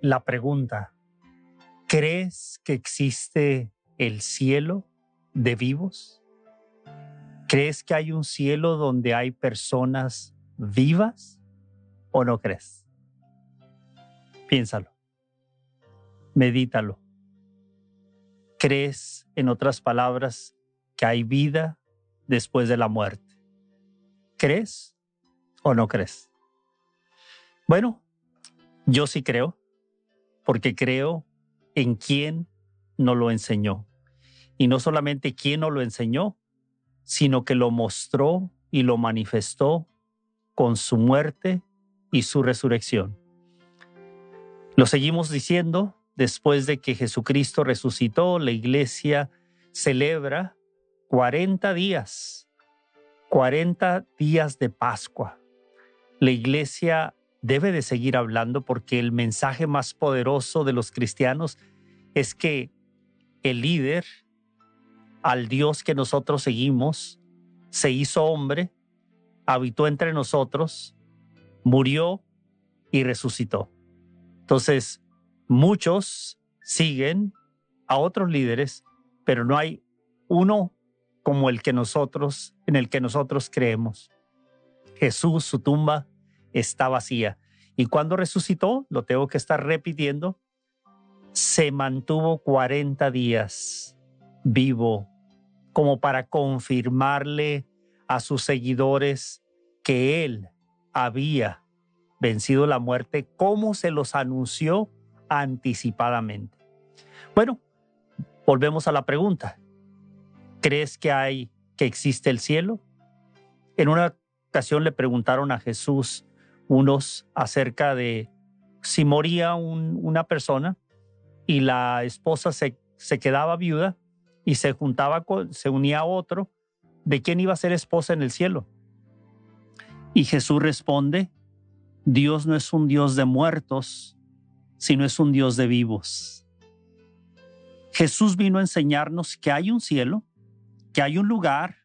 la pregunta, ¿crees que existe el cielo de vivos? ¿Crees que hay un cielo donde hay personas vivas o no crees? Piénsalo, medítalo. ¿Crees, en otras palabras, que hay vida después de la muerte? ¿Crees o no crees? Bueno, yo sí creo porque creo en quien nos lo enseñó. Y no solamente quien nos lo enseñó, sino que lo mostró y lo manifestó con su muerte y su resurrección. Lo seguimos diciendo después de que Jesucristo resucitó, la iglesia celebra 40 días, 40 días de Pascua. La iglesia debe de seguir hablando porque el mensaje más poderoso de los cristianos es que el líder, al Dios que nosotros seguimos, se hizo hombre, habitó entre nosotros, murió y resucitó. Entonces, muchos siguen a otros líderes, pero no hay uno como el que nosotros, en el que nosotros creemos. Jesús, su tumba está vacía. Y cuando resucitó, lo tengo que estar repitiendo, se mantuvo 40 días vivo como para confirmarle a sus seguidores que él había vencido la muerte como se los anunció anticipadamente. Bueno, volvemos a la pregunta. ¿Crees que hay que existe el cielo? En una ocasión le preguntaron a Jesús unos acerca de si moría una persona y la esposa se, se quedaba viuda y se juntaba, con, se unía a otro, ¿de quién iba a ser esposa en el cielo? Y Jesús responde, Dios no es un Dios de muertos, sino es un Dios de vivos. Jesús vino a enseñarnos que hay un cielo, que hay un lugar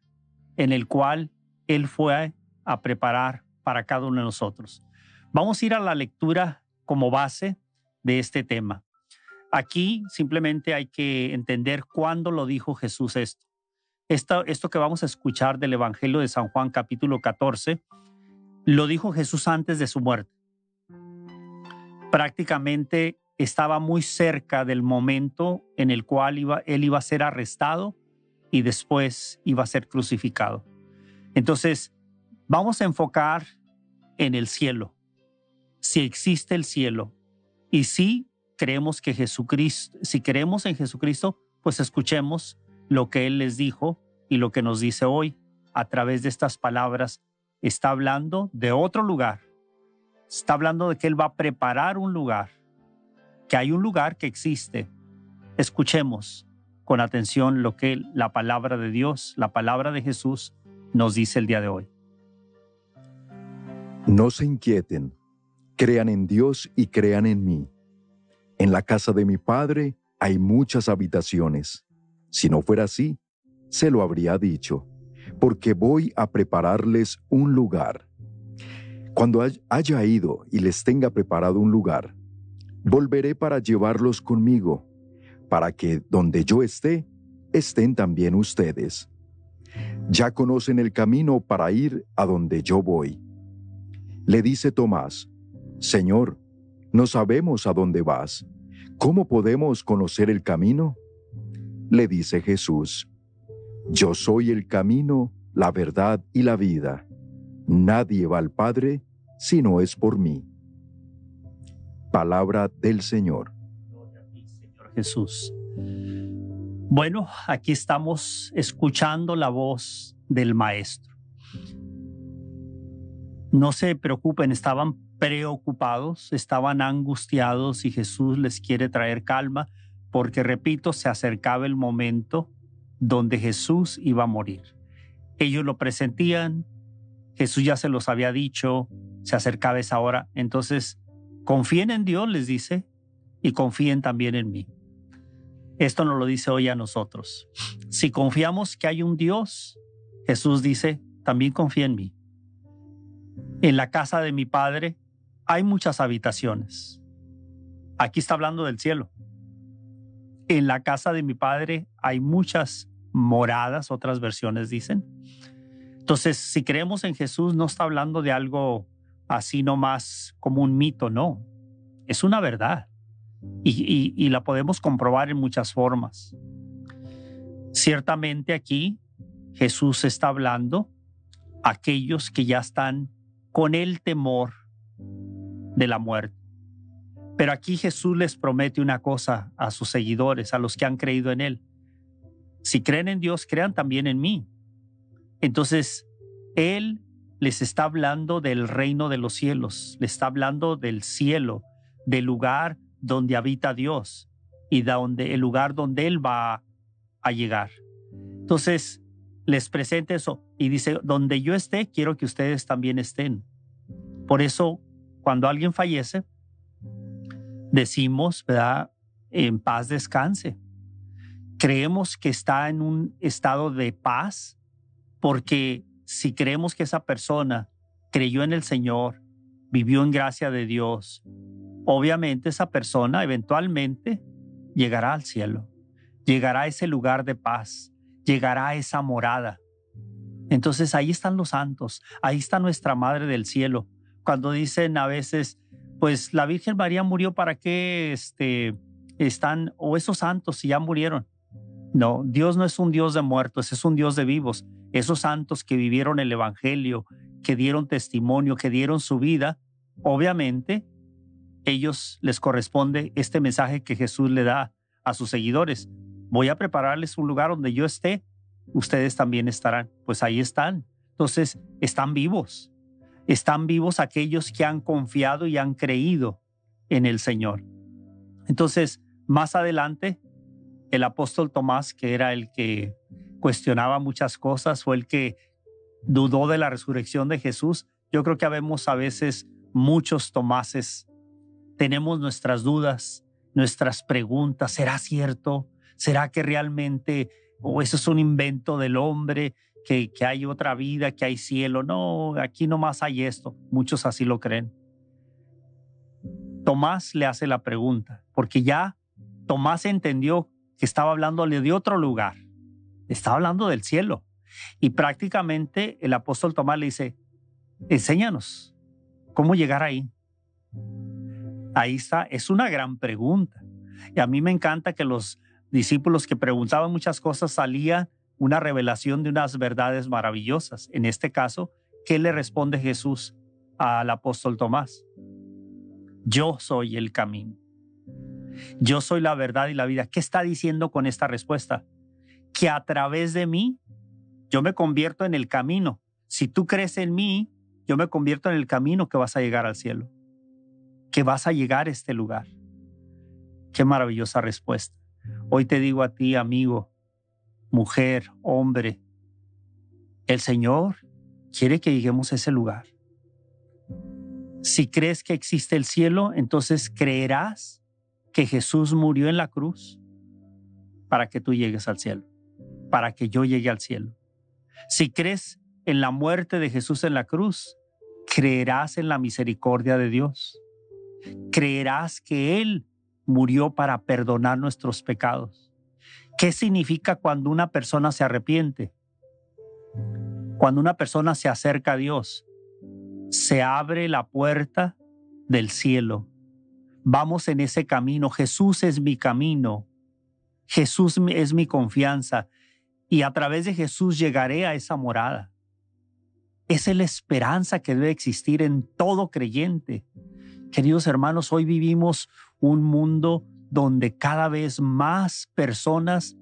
en el cual Él fue a preparar para cada uno de nosotros. Vamos a ir a la lectura como base de este tema. Aquí simplemente hay que entender cuándo lo dijo Jesús esto. esto. Que vamos a escuchar del Evangelio de San Juan capítulo 14, lo dijo Jesús antes de su muerte. Prácticamente estaba muy cerca del momento en el cual él iba a ser arrestado y después iba a ser crucificado. Entonces, Vamos a enfocar en el cielo, si existe el cielo. Y si creemos que Jesucristo, si creemos en Jesucristo, pues escuchemos lo que Él les dijo y lo que nos dice hoy a través de estas palabras. Está hablando de otro lugar. Está hablando de que Él va a preparar un lugar, que hay un lugar que existe. Escuchemos con atención lo que la palabra de Dios, la palabra de Jesús nos dice el día de hoy. No se inquieten, crean en Dios y crean en mí. En la casa de mi Padre hay muchas habitaciones. Si no fuera así, se lo habría dicho, porque voy a prepararles un lugar. Cuando haya ido y les tenga preparado un lugar, volveré para llevarlos conmigo, para que donde yo esté, estén también ustedes. Ya conocen el camino para ir a donde yo voy. Le dice Tomás, Señor, no sabemos a dónde vas. ¿Cómo podemos conocer el camino? Le dice Jesús, Yo soy el camino, la verdad y la vida. Nadie va al Padre si no es por mí. Palabra del Señor. Jesús. Bueno, aquí estamos escuchando la voz del Maestro no se preocupen, estaban preocupados, estaban angustiados y Jesús les quiere traer calma porque, repito, se acercaba el momento donde Jesús iba a morir. Ellos lo presentían, Jesús ya se los había dicho, se acercaba esa hora, entonces confíen en Dios, les dice, y confíen también en mí. Esto nos lo dice hoy a nosotros. Si confiamos que hay un Dios, Jesús dice, también confía en mí. En la casa de mi Padre hay muchas habitaciones. Aquí está hablando del cielo. En la casa de mi Padre hay muchas moradas, otras versiones dicen. Entonces, si creemos en Jesús, no está hablando de algo así nomás como un mito, no. Es una verdad. Y, y la podemos comprobar en muchas formas. Ciertamente aquí Jesús está hablando a aquellos que ya están con el temor de la muerte. Pero aquí Jesús les promete una cosa a sus seguidores, a los que han creído en Él. Si creen en Dios, crean también en mí. Entonces, Él les está hablando del reino de los cielos, les está hablando del cielo, del lugar donde habita Dios y donde, el lugar donde Él va a llegar. Entonces, les presenta eso y dice, donde yo esté, quiero que ustedes también estén. Por eso, cuando alguien fallece, decimos, ¿verdad? En paz descanse. Creemos que está en un estado de paz porque si creemos que esa persona creyó en el Señor, vivió en gracia de Dios, obviamente esa persona eventualmente llegará al cielo, llegará a ese lugar de paz, llegará a esa morada. Entonces ahí están los santos, ahí está nuestra Madre del Cielo. Cuando dicen a veces, pues la Virgen María murió para qué este, están, o esos santos si ya murieron. No, Dios no es un Dios de muertos, es un Dios de vivos. Esos santos que vivieron el Evangelio, que dieron testimonio, que dieron su vida, obviamente ellos les corresponde este mensaje que Jesús le da a sus seguidores voy a prepararles un lugar donde yo esté, ustedes también estarán. Pues ahí están. Entonces, están vivos. Están vivos aquellos que han confiado y han creído en el Señor. Entonces, más adelante, el apóstol Tomás, que era el que cuestionaba muchas cosas, fue el que dudó de la resurrección de Jesús. Yo creo que habemos a veces muchos Tomases. Tenemos nuestras dudas, nuestras preguntas. ¿Será cierto? ¿Será que realmente, o eso es un invento del hombre, que, que hay otra vida, que hay cielo? No, aquí nomás hay esto. Muchos así lo creen. Tomás le hace la pregunta, porque ya Tomás entendió que estaba hablándole de otro lugar, estaba hablando del cielo. Y prácticamente el apóstol Tomás le dice, enséñanos cómo llegar ahí. Ahí está, es una gran pregunta. Y a mí me encanta que los discípulos que preguntaban muchas cosas salía una revelación de unas verdades maravillosas. En este caso, ¿qué le responde Jesús al apóstol Tomás? Yo soy el camino. Yo soy la verdad y la vida. ¿Qué está diciendo con esta respuesta? Que a través de mí yo me convierto en el camino. Si tú crees en mí, yo me convierto en el camino que vas a llegar al cielo, que vas a llegar a este lugar. Qué maravillosa respuesta. Hoy te digo a ti, amigo, mujer, hombre, el Señor quiere que lleguemos a ese lugar. Si crees que existe el cielo, entonces creerás que Jesús murió en la cruz para que tú llegues al cielo, para que yo llegue al cielo. Si crees en la muerte de Jesús en la cruz, creerás en la misericordia de Dios. Creerás que Él murió para perdonar nuestros pecados. ¿Qué significa cuando una persona se arrepiente? Cuando una persona se acerca a Dios, se abre la puerta del cielo. Vamos en ese camino. Jesús es mi camino. Jesús es mi confianza. Y a través de Jesús llegaré a esa morada. Es la esperanza que debe existir en todo creyente. Queridos hermanos, hoy vivimos un mundo donde cada vez más personas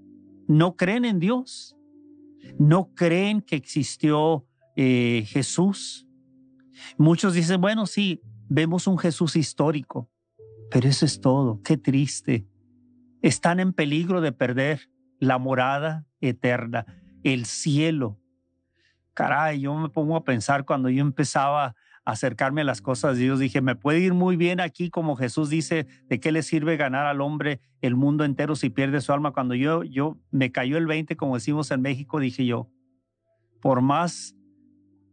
no creen en Dios, no creen que existió eh, Jesús. Muchos dicen, bueno, sí, vemos un Jesús histórico, pero eso es todo. Qué triste. Están en peligro de perder la morada eterna, el cielo. Caray, yo me pongo a pensar cuando yo empezaba acercarme a las cosas Dios. Dije, me puede ir muy bien aquí, como Jesús dice, ¿de qué le sirve ganar al hombre el mundo entero si pierde su alma? Cuando yo, yo me cayó el 20, como decimos en México, dije yo, por más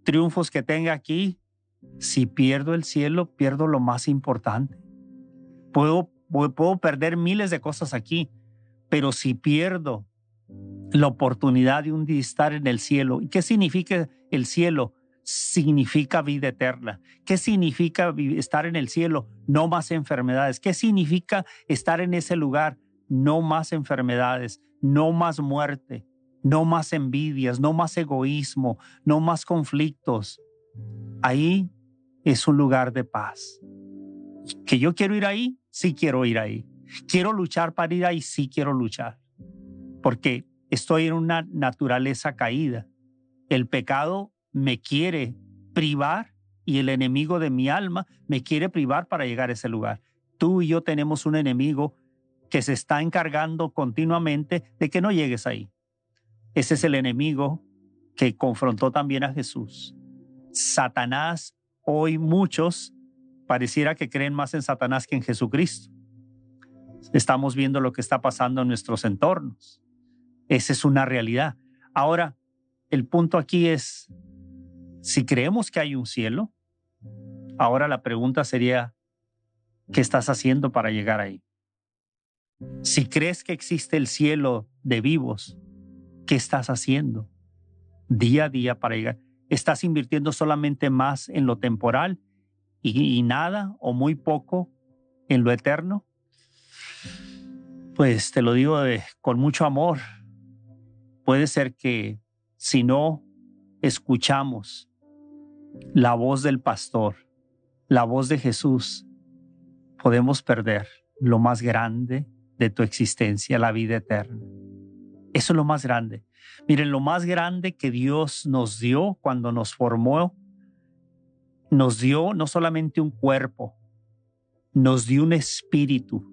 triunfos que tenga aquí, si pierdo el cielo, pierdo lo más importante. Puedo, puedo perder miles de cosas aquí, pero si pierdo la oportunidad de un estar en el cielo, ¿y qué significa el cielo? Significa vida eterna? ¿Qué significa estar en el cielo? No más enfermedades. ¿Qué significa estar en ese lugar? No más enfermedades, no más muerte, no más envidias, no más egoísmo, no más conflictos. Ahí es un lugar de paz. ¿Que yo quiero ir ahí? Sí quiero ir ahí. ¿Quiero luchar para ir ahí? Sí quiero luchar. Porque estoy en una naturaleza caída. El pecado me quiere privar y el enemigo de mi alma me quiere privar para llegar a ese lugar. Tú y yo tenemos un enemigo que se está encargando continuamente de que no llegues ahí. Ese es el enemigo que confrontó también a Jesús. Satanás, hoy muchos pareciera que creen más en Satanás que en Jesucristo. Estamos viendo lo que está pasando en nuestros entornos. Esa es una realidad. Ahora, el punto aquí es, si creemos que hay un cielo, ahora la pregunta sería, ¿qué estás haciendo para llegar ahí? Si crees que existe el cielo de vivos, ¿qué estás haciendo día a día para llegar? ¿Estás invirtiendo solamente más en lo temporal y, nada o muy poco en lo eterno? Pues te lo digo con mucho amor. Puede ser que si no escuchamos la voz del pastor, la voz de Jesús, podemos perder lo más grande de tu existencia, la vida eterna. Eso es lo más grande. Miren, lo más grande que Dios nos dio cuando nos formó, nos dio no solamente un cuerpo, nos dio un espíritu,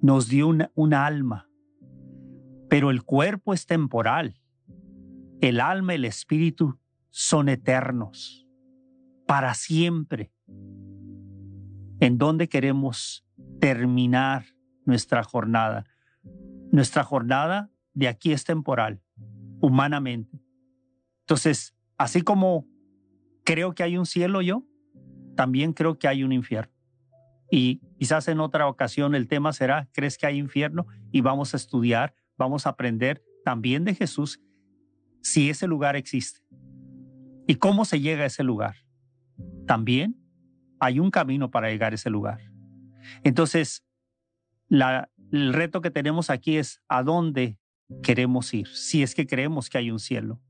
nos dio un, alma, pero el cuerpo es temporal, el alma y el espíritu son eternos para siempre. ¿En dónde queremos terminar nuestra jornada? Nuestra jornada de aquí es temporal, humanamente. Entonces, así como creo que hay un cielo yo, también creo que hay un infierno. Y quizás en otra ocasión el tema será, ¿crees que hay infierno? Y vamos a estudiar, vamos a aprender también de Jesús si ese lugar existe y cómo se llega a ese lugar también hay un camino para llegar a ese lugar. Entonces, el reto que tenemos aquí es a dónde queremos ir, si es que creemos que hay un cielo.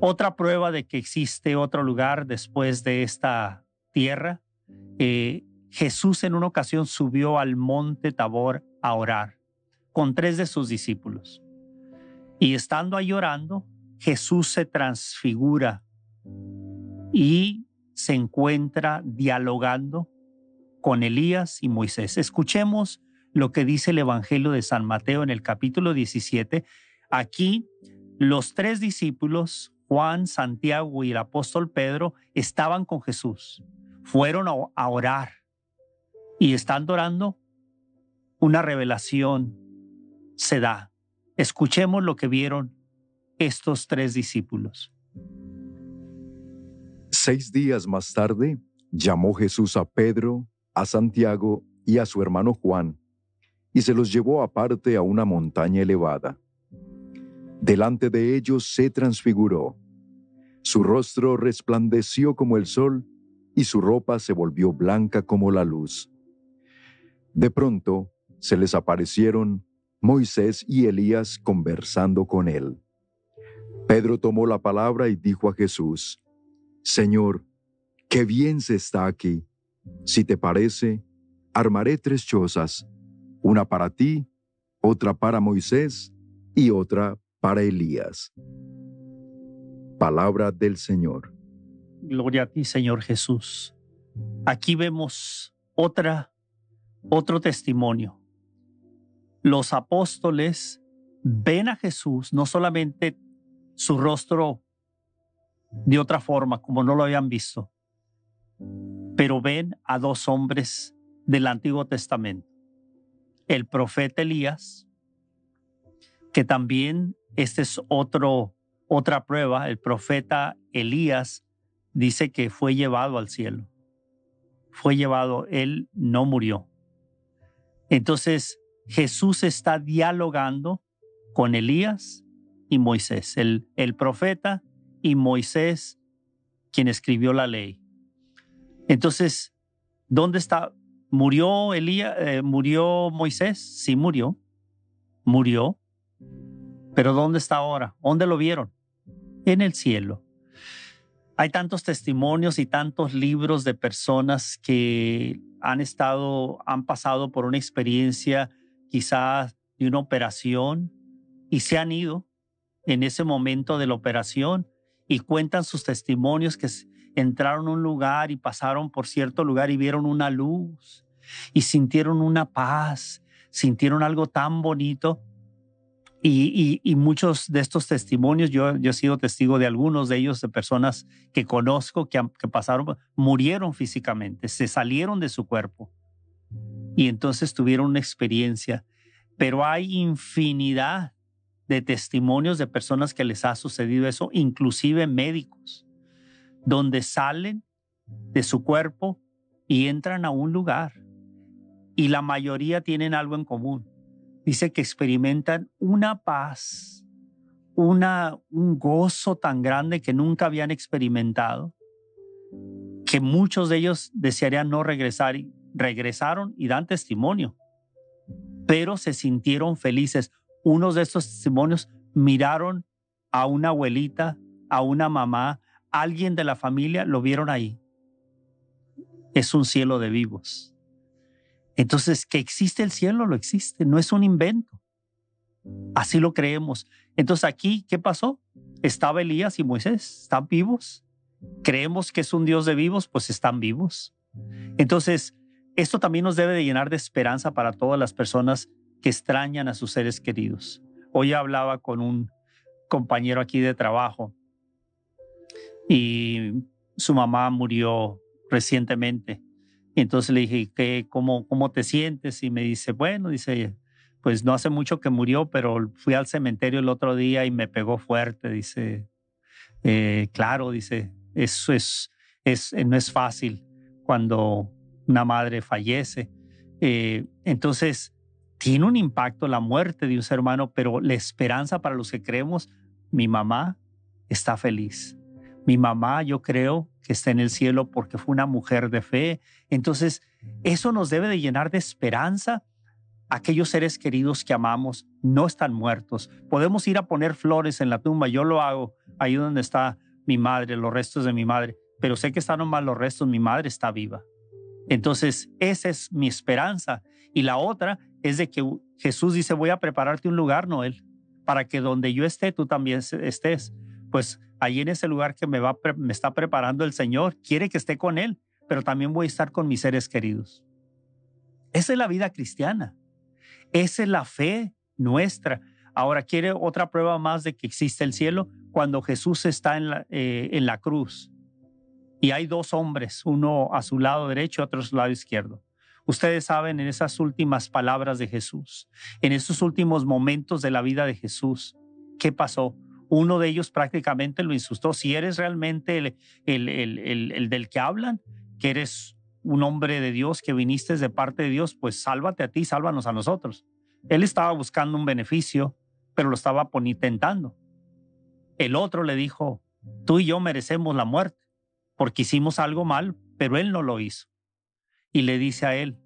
Otra prueba de que existe otro lugar después de esta tierra, eh, Jesús en una ocasión subió al monte Tabor a orar con tres de sus discípulos. Y estando ahí orando, Jesús se transfigura y se encuentra dialogando con Elías y Moisés. Escuchemos lo que dice el Evangelio de San Mateo en el capítulo 17. Aquí los tres discípulos, Juan, Santiago y el apóstol Pedro, estaban con Jesús. Fueron a orar y estando orando, una revelación se da. Escuchemos lo que vieron estos tres discípulos. Seis días más tarde, llamó Jesús a Pedro, a Santiago y a su hermano Juan, y se los llevó aparte a una montaña elevada. Delante de ellos se transfiguró. Su rostro resplandeció como el sol, y su ropa se volvió blanca como la luz. De pronto se les aparecieron Moisés y Elías conversando con él. Pedro tomó la palabra y dijo a Jesús, Señor, qué bien se está aquí. Si te parece, armaré tres chozas, una para ti, otra para Moisés y otra para Elías. Palabra del Señor. Gloria a ti, Señor Jesús. Aquí vemos otra, otro testimonio. Los apóstoles ven a Jesús, no solamente su rostro de otra forma, como no lo habían visto, pero ven a dos hombres del Antiguo Testamento. El profeta Elías, que también este es otro, otra prueba, el profeta Elías dice que fue llevado al cielo. Fue llevado, él no murió. Entonces Jesús está dialogando con Elías y Moisés, el, el profeta y Moisés, quien escribió la ley. Entonces, ¿dónde está? ¿Murió Elías? Eh, ¿Murió Moisés? Sí, murió. Murió. Pero ¿dónde está ahora? ¿Dónde lo vieron? En el cielo. Hay tantos testimonios y tantos libros de personas que han estado, han pasado por una experiencia quizás de una operación y se han ido en ese momento de la operación y cuentan sus testimonios que entraron a un lugar y pasaron por cierto lugar y vieron una luz y sintieron una paz, sintieron algo tan bonito. Y, muchos de estos testimonios, yo, yo, he sido testigo de algunos de ellos, de personas que conozco que, que pasaron, murieron físicamente, se salieron de su cuerpo y entonces tuvieron una experiencia. Pero hay infinidad de testimonios de personas que les ha sucedido eso, inclusive médicos, donde salen de su cuerpo y entran a un lugar y la mayoría tienen algo en común. Dice que experimentan una paz, una, un gozo tan grande que nunca habían experimentado, que muchos de ellos desearían no regresar y regresaron y dan testimonio, pero se sintieron felices. Unos de estos testimonios miraron a una abuelita, a una mamá, alguien de la familia, lo vieron ahí. Es un cielo de vivos. Entonces, que existe el cielo, lo existe, no es un invento. Así lo creemos. Entonces aquí, ¿qué pasó? Estaba Elías y Moisés, están vivos. Creemos que es un Dios de vivos, pues están vivos. Entonces, esto también nos debe de llenar de esperanza para todas las personas que extrañan a sus seres queridos. Hoy hablaba con un compañero aquí de trabajo y su mamá murió recientemente entonces le dije, ¿qué, cómo, ¿cómo te sientes? Y me dice, bueno, dice, pues no hace mucho que murió, pero fui al cementerio el otro día y me pegó fuerte. Dice, eh, claro, dice, eso es, es, no es fácil cuando una madre fallece. Eh, entonces, tiene un impacto la muerte de un ser humano, pero la esperanza para los que creemos, mi mamá está feliz. Mi mamá, yo creo que está en el cielo porque fue una mujer de fe. Entonces, eso nos debe de llenar de esperanza. Aquellos seres queridos que amamos no están muertos. Podemos ir a poner flores en la tumba. Yo lo hago ahí donde está mi madre, los restos de mi madre. Pero sé que están mal los restos. Mi madre está viva. Entonces, esa es mi esperanza. Y la otra es de que Jesús dice, voy a prepararte un lugar, Noel, para que donde yo esté, tú también estés. Pues Allí en ese lugar que me, va, me está preparando el Señor, quiere que esté con Él, pero también voy a estar con mis seres queridos. Esa es la vida cristiana. Esa es la fe nuestra. Ahora, ¿quiere otra prueba más de que existe el cielo? Cuando Jesús está en la, eh, en la cruz y hay dos hombres, uno a su lado derecho, otro a su lado izquierdo. Ustedes saben en esas últimas palabras de Jesús, en esos últimos momentos de la vida de Jesús, ¿qué pasó? Uno de ellos prácticamente lo insultó. Si eres realmente el, el, del que hablan, que eres un hombre de Dios, que viniste de parte de Dios, pues sálvate a ti, sálvanos a nosotros. Él estaba buscando un beneficio, pero lo estaba tentando. El otro le dijo, tú y yo merecemos la muerte, porque hicimos algo mal, pero él no lo hizo. Y le dice a él,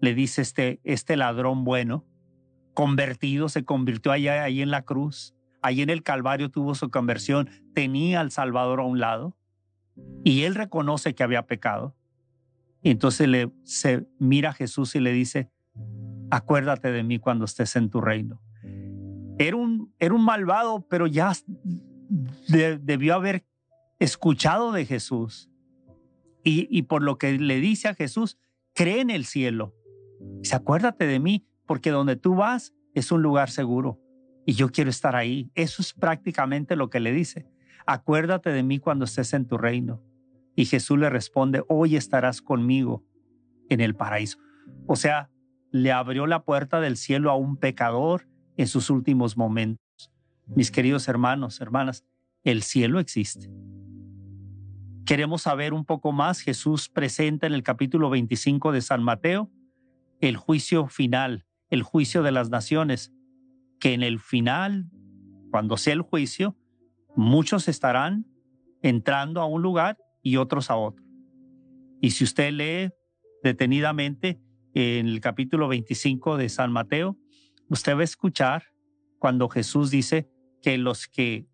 le dice este, este ladrón bueno, convertido, se convirtió allá ahí en la cruz, Allí en el Calvario tuvo su conversión, tenía al Salvador a un lado y él reconoce que había pecado. Y entonces le, se mira a Jesús y le dice, acuérdate de mí cuando estés en tu reino. Era un, era un malvado, pero ya debió haber escuchado de Jesús. Y, por lo que le dice a Jesús, cree en el cielo. Dice, acuérdate de mí, porque donde tú vas es un lugar seguro y yo quiero estar ahí. Eso es prácticamente lo que le dice. Acuérdate de mí cuando estés en tu reino. Y Jesús le responde, hoy estarás conmigo en el paraíso. O sea, le abrió la puerta del cielo a un pecador en sus últimos momentos. Mis queridos hermanos, hermanas, el cielo existe. Queremos saber un poco más. Jesús presenta en el capítulo 25 de San Mateo el juicio final, el juicio de las naciones, que en el final, cuando sea el juicio, muchos estarán entrando a un lugar y otros a otro. Y si usted lee detenidamente en el capítulo 25 de San Mateo, usted va a escuchar cuando Jesús dice que los que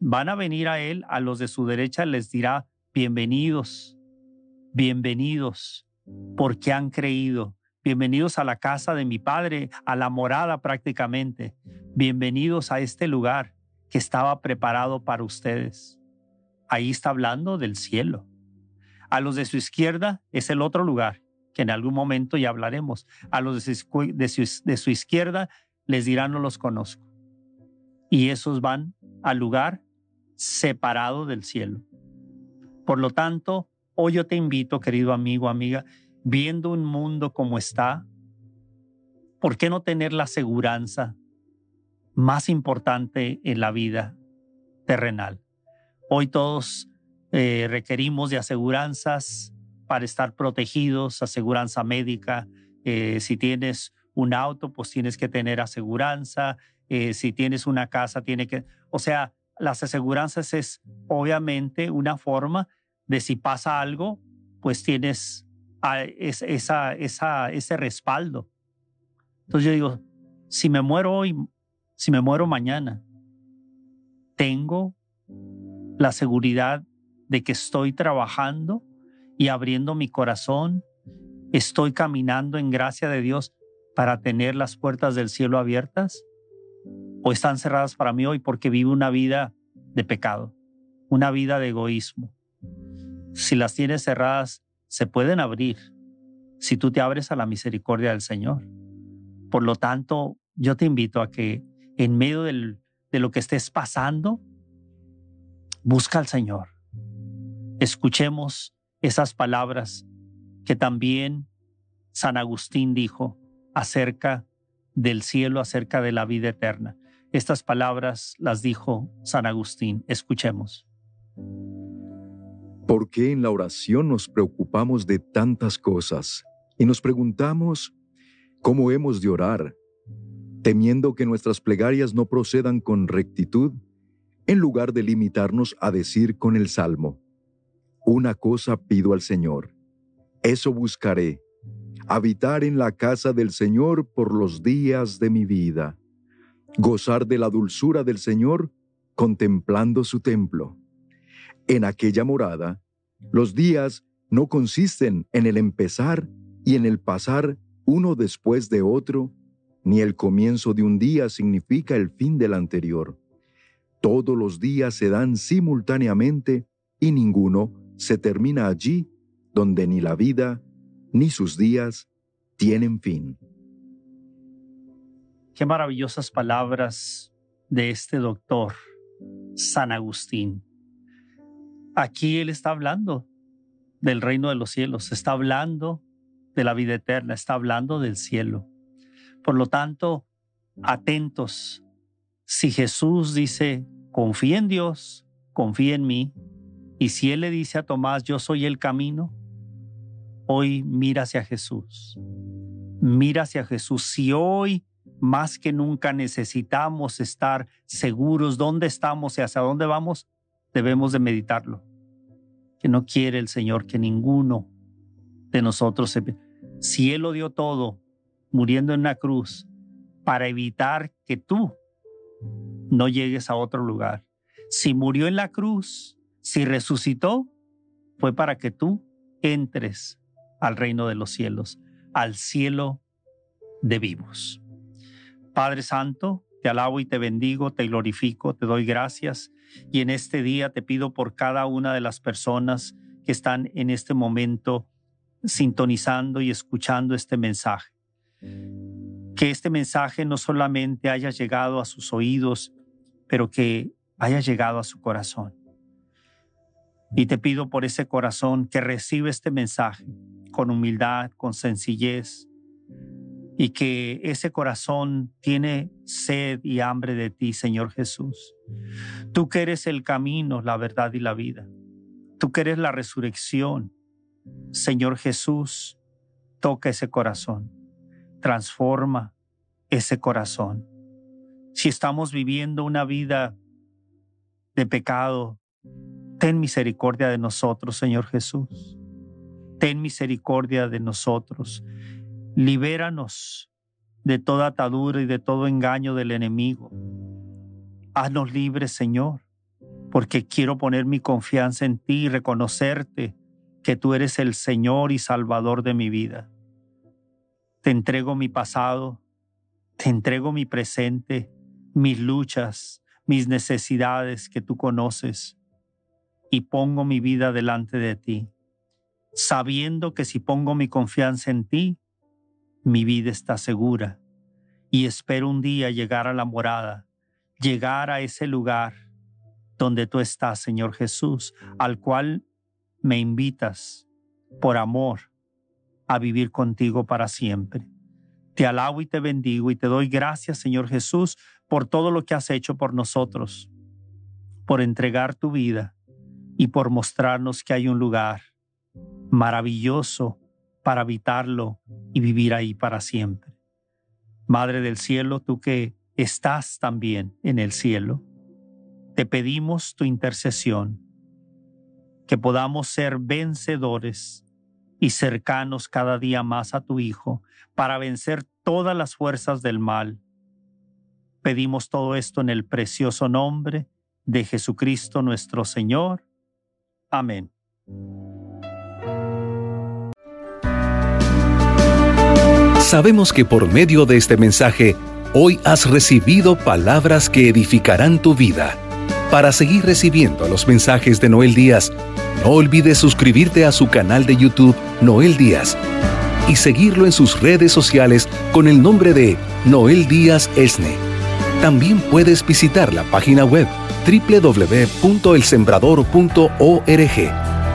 van a venir a Él, a los de su derecha, les dirá, bienvenidos, bienvenidos, porque han creído. Bienvenidos a la casa de mi Padre, a la morada prácticamente. Bienvenidos a este lugar que estaba preparado para ustedes. Ahí está hablando del cielo. A los de su izquierda es el otro lugar, que en algún momento ya hablaremos. A los de su, izquierda les dirán no los conozco. Y esos van al lugar separado del cielo. Por lo tanto, hoy yo te invito, querido amigo, amiga, viendo un mundo como está, ¿por qué no tener la seguridad más importante en la vida terrenal? Hoy todos eh, requerimos de aseguranzas para estar protegidos, aseguranza médica. Eh, si tienes un auto, pues tienes que tener aseguranza. Eh, si tienes una casa, tiene que... O sea, las aseguranzas es obviamente una forma de si pasa algo, pues tienes esa, esa, ese respaldo. Entonces yo digo, si me muero hoy, si me muero mañana, tengo la seguridad de que estoy trabajando y abriendo mi corazón, estoy caminando en gracia de Dios para tener las puertas del cielo abiertas o están cerradas para mí hoy porque vivo una vida de pecado, una vida de egoísmo. Si las tienes cerradas, se pueden abrir si tú te abres a la misericordia del Señor. Por lo tanto, yo te invito a que en medio de lo que estés pasando, busca al Señor. Escuchemos esas palabras que también San Agustín dijo acerca del cielo, acerca de la vida eterna. Estas palabras las dijo San Agustín. Escuchemos. ¿Por qué en la oración nos preocupamos de tantas cosas y nos preguntamos cómo hemos de orar, temiendo que nuestras plegarias no procedan con rectitud, en lugar de limitarnos a decir con el Salmo, una cosa pido al Señor, eso buscaré, habitar en la casa del Señor por los días de mi vida, gozar de la dulzura del Señor contemplando su templo en aquella morada, los días no consisten en el empezar y en el pasar uno después de otro, ni el comienzo de un día significa el fin del anterior. Todos los días se dan simultáneamente y ninguno se termina allí donde ni la vida ni sus días tienen fin. Qué maravillosas palabras de este doctor, San Agustín. Aquí Él está hablando del reino de los cielos, está hablando de la vida eterna, está hablando del cielo. Por lo tanto, atentos. Si Jesús dice, confía en Dios, confía en mí, y si Él le dice a Tomás, yo soy el camino, hoy mira hacia Jesús. Mira hacia Jesús. Si hoy más que nunca necesitamos estar seguros dónde estamos y hacia dónde vamos, debemos de meditarlo. Que no quiere el Señor que ninguno de nosotros se... Si Él lo dio todo, muriendo en una cruz, para evitar que tú no llegues a otro lugar. Si murió en la cruz, si resucitó, fue para que tú entres al reino de los cielos, al cielo de vivos. Padre Santo, te alabo y te bendigo, te glorifico, te doy gracias y en este día te pido por cada una de las personas que están en este momento sintonizando y escuchando este mensaje. Que este mensaje no solamente haya llegado a sus oídos, pero que haya llegado a su corazón. Y te pido por ese corazón que reciba este mensaje con humildad, con sencillez, y que ese corazón tiene sed y hambre de ti, Señor Jesús. Tú que eres el camino, la verdad y la vida. Tú que eres la resurrección. Señor Jesús, toca ese corazón, transforma ese corazón. Si estamos viviendo una vida de pecado, ten misericordia de nosotros, Señor Jesús. Ten misericordia de nosotros. Libéranos de toda atadura y de todo engaño del enemigo. Haznos libres, Señor, porque quiero poner mi confianza en ti y reconocerte que tú eres el Señor y Salvador de mi vida. Te entrego mi pasado, te entrego mi presente, mis luchas, mis necesidades que tú conoces, y pongo mi vida delante de ti, sabiendo que si pongo mi confianza en ti, mi vida está segura, y espero un día llegar a la morada, llegar a ese lugar donde tú estás, Señor Jesús, al cual me invitas por amor a vivir contigo para siempre. Te alabo y te bendigo y te doy gracias, Señor Jesús, por todo lo que has hecho por nosotros, por entregar tu vida y por mostrarnos que hay un lugar maravilloso para habitarlo y vivir ahí para siempre. Madre del cielo, tú que estás también en el cielo, te pedimos tu intercesión que podamos ser vencedores y cercanos cada día más a tu Hijo para vencer todas las fuerzas del mal. Pedimos todo esto en el precioso nombre de Jesucristo nuestro Señor. Amén. Sabemos que por medio de este mensaje, hoy has recibido palabras que edificarán tu vida. Para seguir recibiendo los mensajes de Noel Díaz, no olvides suscribirte a su canal de YouTube Noel Díaz y seguirlo en sus redes sociales con el nombre de Noel Díaz Esne. También puedes visitar la página web www.elsembrador.org